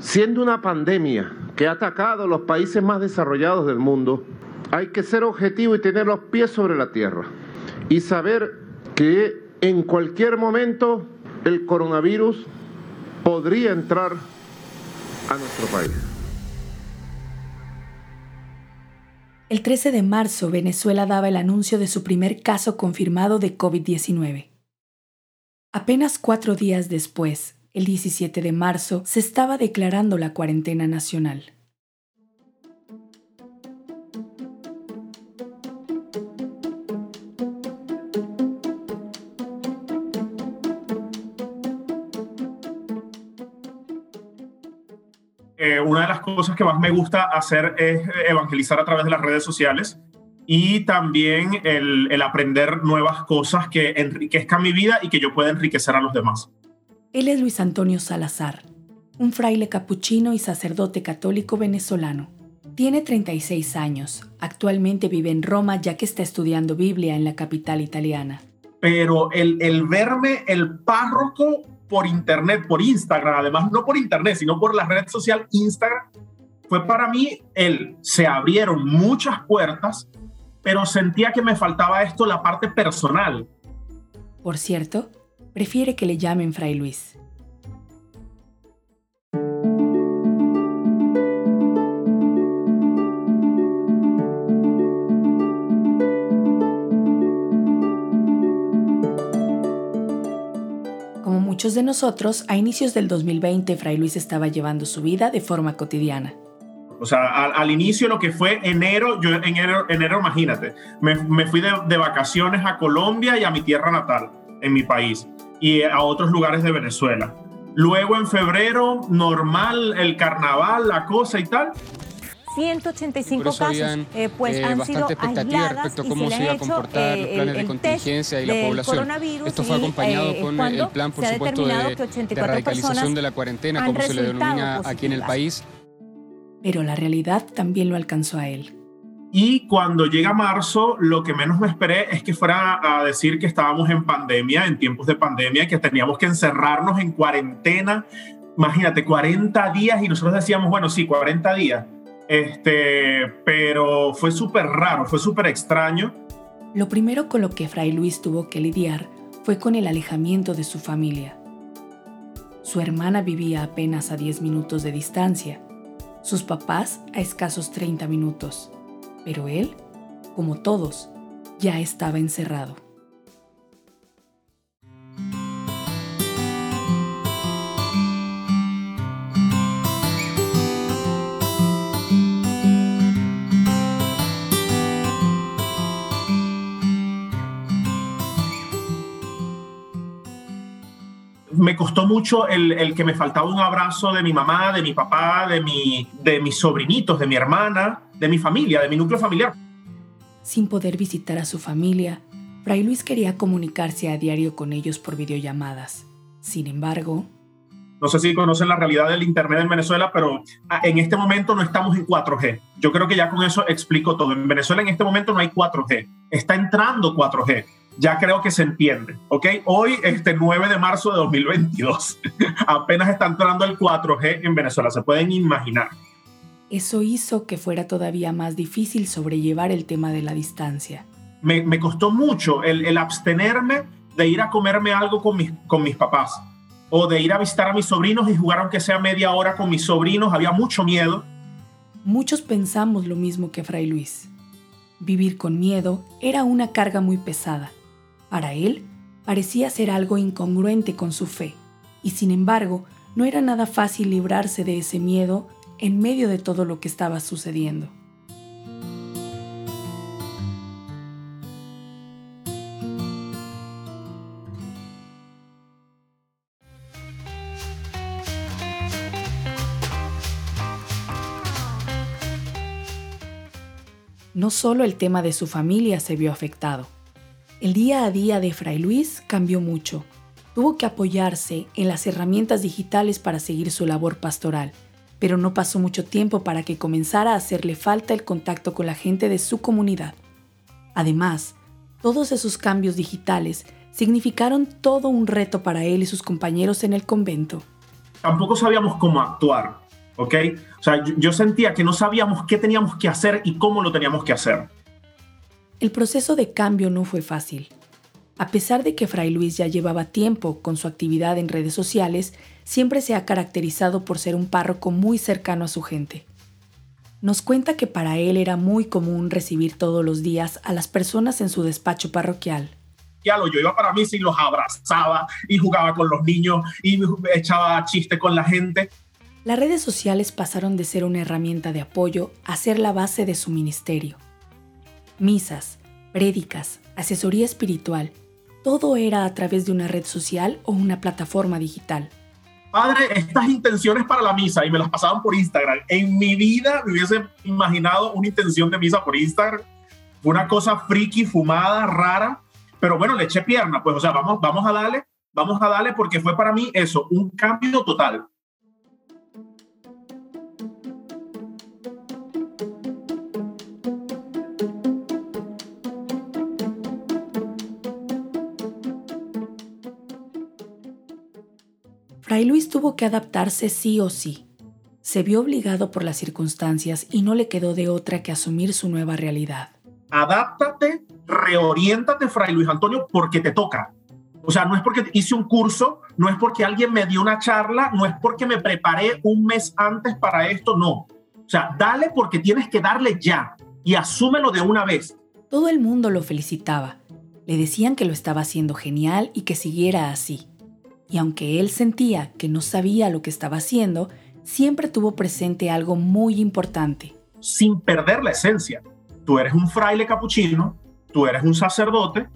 Siendo una pandemia que ha atacado a los países más desarrollados del mundo, hay que ser objetivo y tener los pies sobre la tierra y saber que en cualquier momento el coronavirus podría entrar a nuestro país. El 13 de marzo, Venezuela daba el anuncio de su primer caso confirmado de COVID-19. Apenas cuatro días después, el 17 de marzo, se estaba declarando la cuarentena nacional. Eh, una de las cosas que más me gusta hacer es evangelizar a través de las redes sociales y también el, el aprender nuevas cosas que enriquezcan mi vida y que yo pueda enriquecer a los demás. Él es Luis Antonio Salazar, un fraile capuchino y sacerdote católico venezolano. Tiene 36 años. Actualmente vive en Roma ya que está estudiando Biblia en la capital italiana. Pero el, el verme el párroco por internet, por Instagram, además no por internet, sino por la red social Instagram, fue para mí el, se abrieron muchas puertas, pero sentía que me faltaba esto, la parte personal. Por cierto, prefiere que le llamen Fray Luis. Como muchos de nosotros, a inicios del 2020 Fray Luis estaba llevando su vida de forma cotidiana. O sea, al, inicio lo que fue enero, yo en enero, enero imagínate, me, fui de vacaciones a Colombia y a mi tierra natal, en mi país y a otros lugares de Venezuela. Luego en febrero, normal, el carnaval, la cosa y tal. 185 casos eh, pues eh, han sido aisladas respecto a cómo se, iba a comportar los planes de contingencia y la población. Esto fue acompañado eh, con el plan, por supuesto, de, de radicalización de la cuarentena, como se le denomina aquí en el país. Pero la realidad también lo alcanzó a él. Y cuando llega marzo, lo que menos me esperé es que fuera a decir que estábamos en pandemia, en tiempos de pandemia, que teníamos que encerrarnos en cuarentena. Imagínate, 40 días y nosotros decíamos, bueno, sí, 40 días. Este, pero fue súper raro, fue súper extraño. Lo primero con lo que Fray Luis tuvo que lidiar fue con el alejamiento de su familia. Su hermana vivía apenas a 10 minutos de distancia, sus papás a escasos 30 minutos pero él, como todos, ya estaba encerrado. Costó mucho el, el, que me faltaba un abrazo de mi mamá, de mi papá, de, mi, de mis sobrinitos, de mi hermana, de mi familia, de mi núcleo familiar. Sin poder visitar a su familia, Fray Luis quería comunicarse a diario con ellos por videollamadas. Sin embargo, no sé si conocen la realidad del Internet en Venezuela, pero ah, en este momento no estamos en 4G. Yo creo que ya con eso explico todo. En Venezuela en este momento no hay 4G. Está entrando 4G ya creo que se entiende, ¿ok? Hoy, este 9 de marzo de 2022, apenas está entrando el 4G en Venezuela, se pueden imaginar. Eso hizo que fuera todavía más difícil sobrellevar el tema de la distancia. Me, me costó mucho el, el, abstenerme de ir a comerme algo con mis, con mis papás o de ir a visitar a mis sobrinos y jugar aunque sea media hora con mis sobrinos. Había mucho miedo. Muchos pensamos lo mismo que Fray Luis. Vivir con miedo era una carga muy pesada para él, parecía ser algo incongruente con su fe, y sin embargo, no era nada fácil librarse de ese miedo en medio de todo lo que estaba sucediendo. No solo el tema de su familia se vio afectado, el día a día de Fray Luis cambió mucho. Tuvo que apoyarse en las herramientas digitales para seguir su labor pastoral, pero no pasó mucho tiempo para que comenzara a hacerle falta el contacto con la gente de su comunidad. Además, todos esos cambios digitales significaron todo un reto para él y sus compañeros en el convento. Tampoco sabíamos cómo actuar. ¿ok? O sea, yo, sentía que no sabíamos qué teníamos que hacer y cómo lo teníamos que hacer. El proceso de cambio no fue fácil. A pesar de que Fray Luis ya llevaba tiempo con su actividad en redes sociales, siempre se ha caracterizado por ser un párroco muy cercano a su gente. Nos cuenta que para él era muy común recibir todos los días a las personas en su despacho parroquial. Ya lo, yo iba para mí y los abrazaba y jugaba con los niños y echaba chiste con la gente. Las redes sociales pasaron de ser una herramienta de apoyo a ser la base de su ministerio. Misas, prédicas, asesoría espiritual, todo era a través de una red social o una plataforma digital. Padre, estas intenciones para la misa y me las pasaban por Instagram. En mi vida me hubiese imaginado una intención de misa por Instagram. Una cosa friki, fumada, rara, pero bueno, le eché pierna, pues o sea, vamos, vamos a darle, vamos a darle porque fue para mí eso, un cambio total. Fray Luis tuvo que adaptarse sí o sí. Se vio obligado por las circunstancias y no le quedó de otra que asumir su nueva realidad. Adáptate, reoriéntate, Fray Luis Antonio, porque te toca. O sea, no es porque hice un curso, no es porque alguien me dio una charla, no es porque me preparé un mes antes para esto, no. O sea, dale porque tienes que darle ya y asúmelo de una vez. Todo el mundo lo felicitaba. Le decían que lo estaba haciendo genial y que siguiera así y aunque él sentía que no sabía lo que estaba haciendo, siempre tuvo presente algo muy importante. Sin perder la esencia. Tú eres un fraile capuchino, tú eres un sacerdote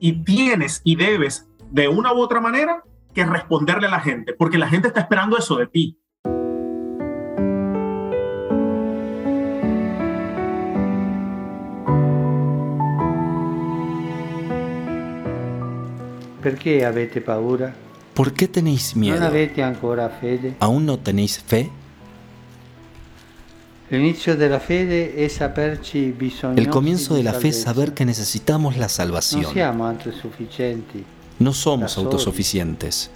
y tienes y debes de una u otra manera que responderle a la gente, porque la gente está esperando eso de ti. ¿Por qué avete paura? ¿Por qué tenéis miedo? ¿Aún no tenéis fe? El comienzo de la fe es saber que necesitamos la salvación. No somos autosuficientes.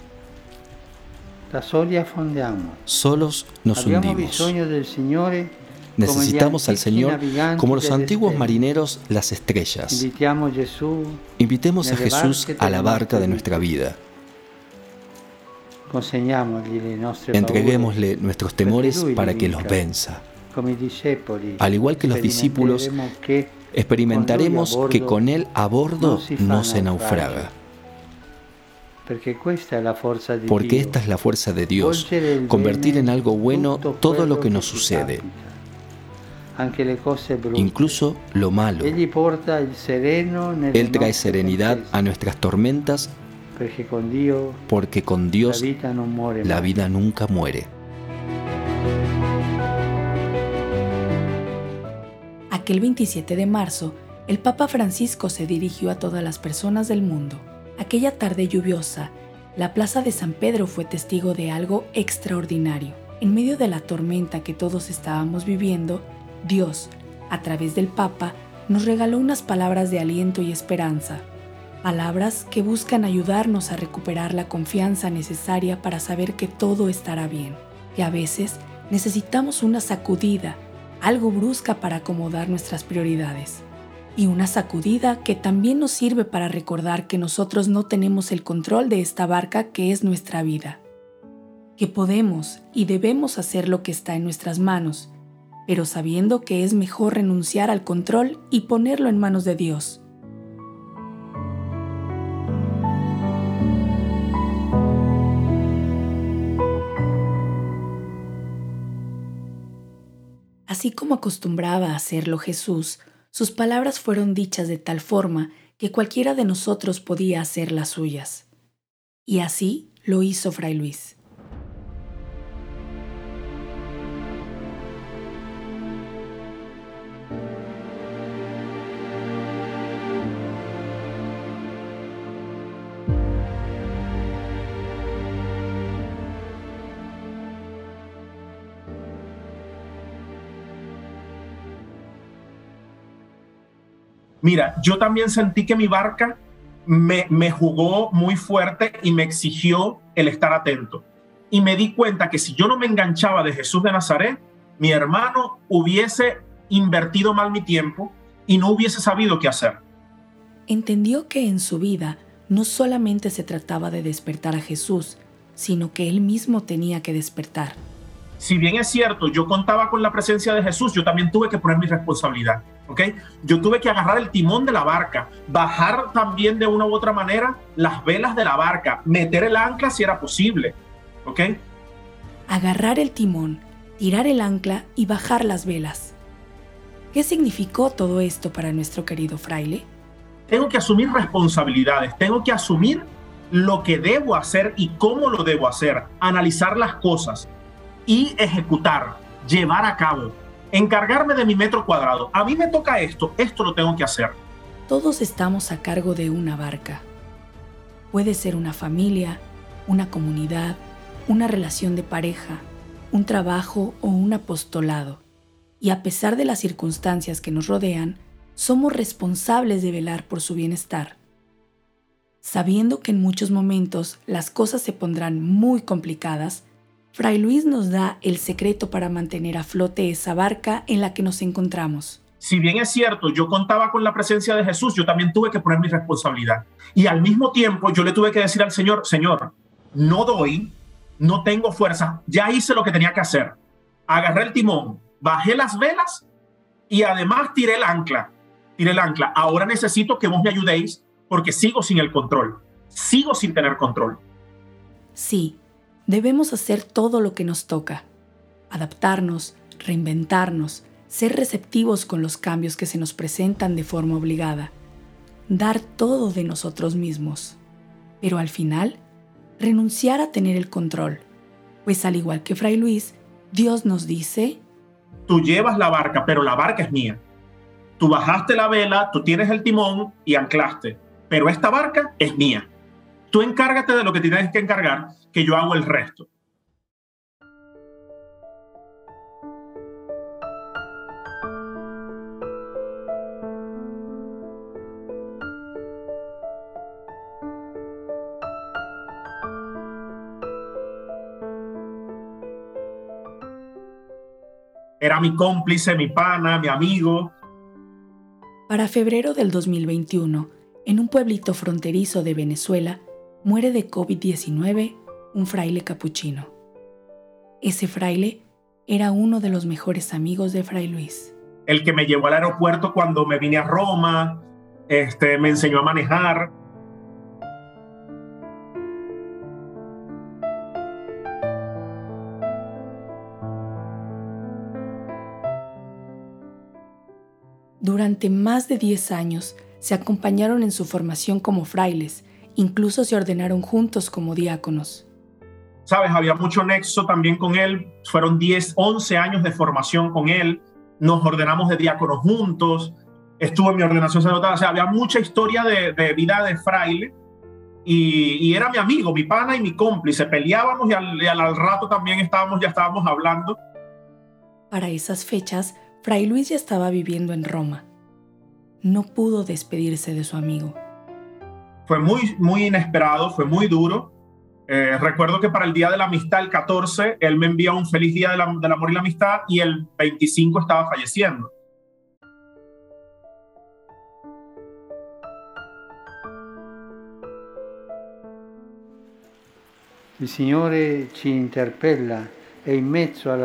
Solos nos hundimos. Necesitamos al Señor como los antiguos marineros las estrellas. Invitemos a Jesús a la barca de nuestra vida. Entreguémosle nuestros temores para que los venza. Al igual que los discípulos, experimentaremos que con Él a bordo no se naufraga. Porque esta es la fuerza de Dios, convertir en algo bueno todo lo que nos sucede, incluso lo malo. Él trae serenidad a nuestras tormentas porque con Dios la vida nunca muere. Aquel 27 de marzo, el Papa Francisco se dirigió a todas las personas del mundo. Aquella tarde lluviosa, la plaza de San Pedro fue testigo de algo extraordinario. En medio de la tormenta que todos estábamos viviendo, Dios, a través del Papa, nos regaló unas palabras de aliento y esperanza palabras que buscan ayudarnos a recuperar la confianza necesaria para saber que todo estará bien, que a veces necesitamos una sacudida, algo brusca para acomodar nuestras prioridades, y una sacudida que también nos sirve para recordar que nosotros no tenemos el control de esta barca que es nuestra vida, que podemos y debemos hacer lo que está en nuestras manos, pero sabiendo que es mejor renunciar al control y ponerlo en manos de Dios Así como acostumbraba a hacerlo Jesús, sus palabras fueron dichas de tal forma que cualquiera de nosotros podía hacer las suyas. Y así lo hizo Fray Luis. Mira, yo también sentí que mi barca me, jugó muy fuerte y me exigió el estar atento. y me di cuenta que si yo no me enganchaba de Jesús de Nazaret, mi hermano hubiese invertido mal mi tiempo y no hubiese sabido qué hacer. Entendió que en su vida no solamente se trataba de despertar a Jesús, sino que él mismo tenía que despertar. Si bien es cierto, yo contaba con la presencia de Jesús, yo también tuve que poner mi responsabilidad, ¿ok? Yo tuve que agarrar el timón de la barca, bajar también de una u otra manera las velas de la barca, meter el ancla si era posible, ¿ok? Agarrar el timón, tirar el ancla y bajar las velas. ¿Qué significó todo esto para nuestro querido fraile? Tengo que asumir responsabilidades, tengo que asumir lo que debo hacer y cómo lo debo hacer, analizar las cosas y ejecutar, llevar a cabo, encargarme de mi metro cuadrado. A mí me toca esto, esto lo tengo que hacer. Todos estamos a cargo de una barca. Puede ser una familia, una comunidad, una relación de pareja, un trabajo o un apostolado. Y a pesar de las circunstancias que nos rodean, somos responsables de velar por su bienestar sabiendo que en muchos momentos las cosas se pondrán muy complicadas, Fray Luis nos da el secreto para mantener a flote esa barca en la que nos encontramos. Si bien es cierto, yo contaba con la presencia de Jesús, yo también tuve que poner mi responsabilidad. Y al mismo tiempo yo le tuve que decir al Señor, Señor, no doy, no tengo fuerza, ya hice lo que tenía que hacer. Agarré el timón, bajé las velas y además tiré el ancla. Tiré el ancla. Ahora necesito que vos me ayudéis porque sigo sin el control, sigo sin tener control. Sí, debemos hacer todo lo que nos toca, adaptarnos, reinventarnos, ser receptivos con los cambios que se nos presentan de forma obligada, dar todo de nosotros mismos, pero al final, renunciar a tener el control, pues al igual que Fray Luis, Dios nos dice, Tú llevas la barca, pero la barca es mía. Tú bajaste la vela, tú tienes el timón y anclaste pero esta barca es mía. Tú encárgate de lo que tienes que encargar, que yo hago el resto. Era mi cómplice, mi pana, mi amigo. Para febrero del 2021, en un pueblito fronterizo de Venezuela, muere de COVID-19 un fraile capuchino. Ese fraile era uno de los mejores amigos de Fray Luis. El que me llevó al aeropuerto cuando me vine a Roma, este, me enseñó a manejar. Durante más de 10 años, se acompañaron en su formación como frailes, incluso se ordenaron juntos como diáconos. Sabes, había mucho nexo también con él, fueron 10, 11 años de formación con él, nos ordenamos de diáconos juntos, estuve en mi ordenación sacerdotal, o sea, había mucha historia de, vida de fraile. Y, era mi amigo, mi pana y mi cómplice, peleábamos y al, y al rato también estábamos, ya estábamos hablando. Para esas fechas, Fray Luis ya estaba viviendo en Roma. No pudo despedirse de su amigo. Fue muy, muy inesperado, fue muy duro. Eh, recuerdo que para el Día de la Amistad, el 14, él me envía un feliz Día del Amor y la Amistad y el 25 estaba falleciendo.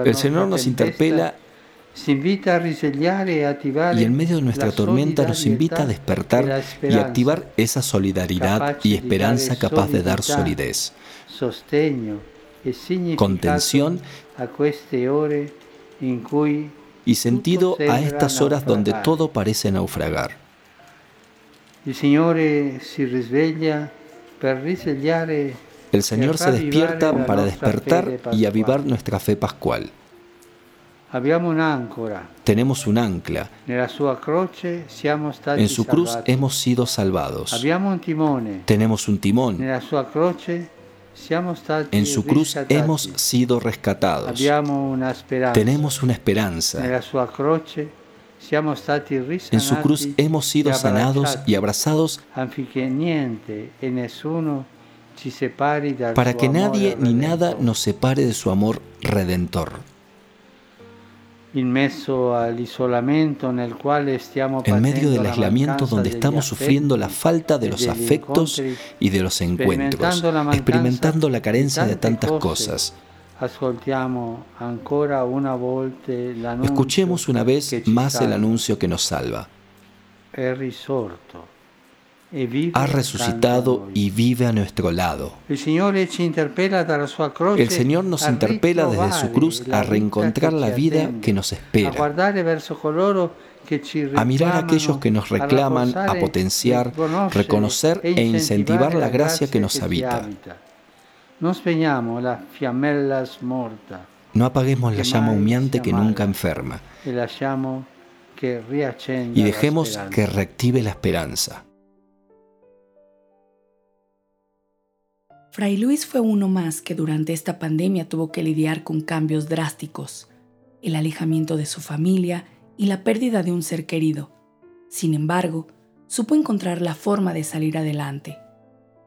El Señor nos interpela y en medio de nuestra tormenta nos invita a despertar y activar esa solidaridad y esperanza capaz de dar solidez, contención y sentido a estas horas donde todo parece naufragar. El Señor se despierta para despertar y avivar nuestra fe pascual. Tenemos un ancla. En su cruz hemos sido salvados. Tenemos un timón. En su cruz hemos sido rescatados. Tenemos una esperanza. En su cruz hemos sido sanados y abrazados para que nadie ni nada nos separe de su amor redentor. En medio del aislamiento donde estamos sufriendo la falta de los afectos y de los encuentros, experimentando la carencia de tantas cosas. Escuchemos una vez más el anuncio que nos salva ha resucitado y vive a nuestro lado. El Señor nos interpela desde su cruz a reencontrar la vida que nos espera, a mirar a aquellos que nos reclaman, a potenciar, reconocer e incentivar la gracia que nos habita. No apaguemos la llama humeante que nunca enferma. Y dejemos que reactive la esperanza. Fray Luis fue uno más que durante esta pandemia tuvo que lidiar con cambios drásticos, el alejamiento de su familia y la pérdida de un ser querido. Sin embargo, supo encontrar la forma de salir adelante,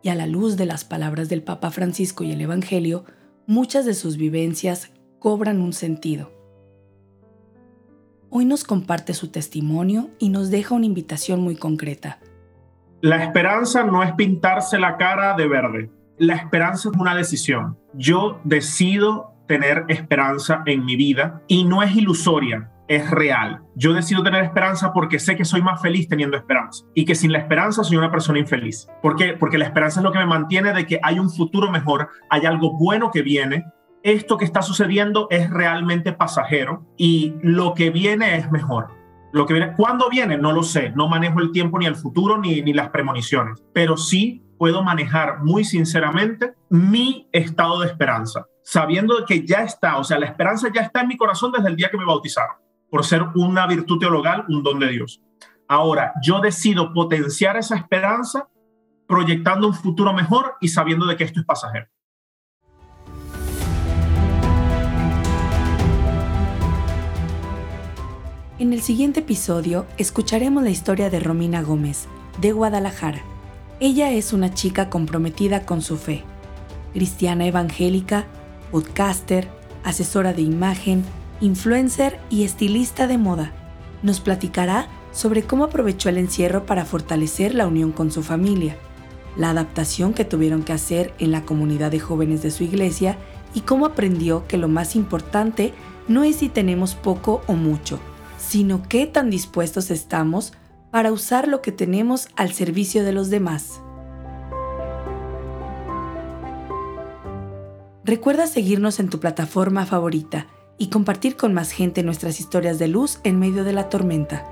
y a la luz de las palabras del Papa Francisco y el Evangelio, muchas de sus vivencias cobran un sentido. Hoy nos comparte su testimonio y nos deja una invitación muy concreta. La esperanza no es pintarse la cara de verde la esperanza es una decisión. Yo decido tener esperanza en mi vida y no es ilusoria, es real. Yo decido tener esperanza porque sé que soy más feliz teniendo esperanza y que sin la esperanza soy una persona infeliz. ¿Por qué? Porque la esperanza es lo que me mantiene de que hay un futuro mejor, hay algo bueno que viene. Esto que está sucediendo es realmente pasajero y lo que viene es mejor. Lo que viene, ¿Cuándo viene? No lo sé. No manejo el tiempo ni el futuro ni, ni las premoniciones. Pero sí puedo manejar muy sinceramente mi estado de esperanza, sabiendo que ya está, o sea, la esperanza ya está en mi corazón desde el día que me bautizaron, por ser una virtud teologal, un don de Dios. Ahora, yo decido potenciar esa esperanza proyectando un futuro mejor y sabiendo de que esto es pasajero. En el siguiente episodio escucharemos la historia de Romina Gómez, de Guadalajara ella es una chica comprometida con su fe, cristiana evangélica, podcaster, asesora de imagen, influencer y estilista de moda. Nos platicará sobre cómo aprovechó el encierro para fortalecer la unión con su familia, la adaptación que tuvieron que hacer en la comunidad de jóvenes de su iglesia y cómo aprendió que lo más importante no es si tenemos poco o mucho, sino qué tan dispuestos estamos para usar lo que tenemos al servicio de los demás. Recuerda seguirnos en tu plataforma favorita y compartir con más gente nuestras historias de luz en medio de la tormenta.